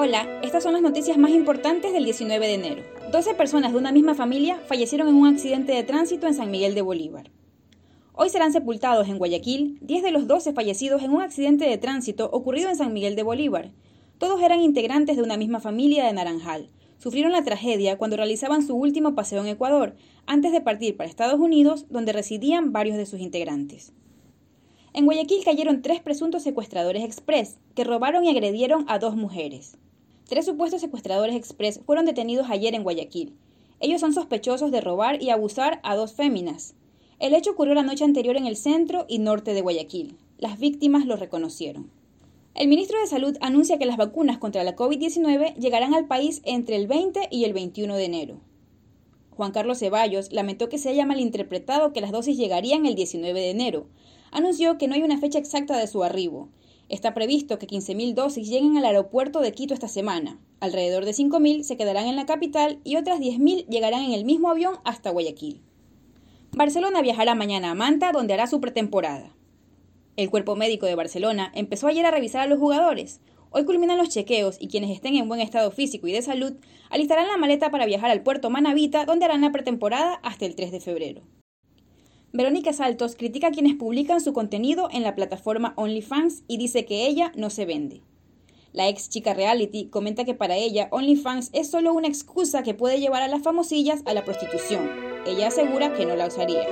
Hola, estas son las noticias más importantes del 19 de enero. 12 personas de una misma familia fallecieron en un accidente de tránsito en San Miguel de Bolívar. Hoy serán sepultados en Guayaquil 10 de los 12 fallecidos en un accidente de tránsito ocurrido en San Miguel de Bolívar. Todos eran integrantes de una misma familia de Naranjal. Sufrieron la tragedia cuando realizaban su último paseo en Ecuador, antes de partir para Estados Unidos, donde residían varios de sus integrantes. En Guayaquil cayeron tres presuntos secuestradores express que robaron y agredieron a dos mujeres. Tres supuestos secuestradores express fueron detenidos ayer en Guayaquil. Ellos son sospechosos de robar y abusar a dos féminas. El hecho ocurrió la noche anterior en el centro y norte de Guayaquil. Las víctimas lo reconocieron. El ministro de Salud anuncia que las vacunas contra la COVID-19 llegarán al país entre el 20 y el 21 de enero. Juan Carlos Ceballos lamentó que se haya malinterpretado que las dosis llegarían el 19 de enero. Anunció que no hay una fecha exacta de su arribo Está previsto que 15.000 dosis lleguen al aeropuerto de Quito esta semana. Alrededor de 5.000 se quedarán en la capital y otras 10.000 llegarán en el mismo avión hasta Guayaquil. Barcelona viajará mañana a Manta, donde hará su pretemporada. El cuerpo médico de Barcelona empezó ayer a revisar a los jugadores. Hoy culminan los chequeos y quienes estén en buen estado físico y de salud alistarán la maleta para viajar al puerto Manavita, donde harán la pretemporada hasta el 3 de febrero. Verónica Saltos critica a quienes publican su contenido en la plataforma OnlyFans y dice que ella no se vende. La ex chica reality comenta que para ella OnlyFans es solo una excusa que puede llevar a las famosillas a la prostitución. Ella asegura que no la usaría.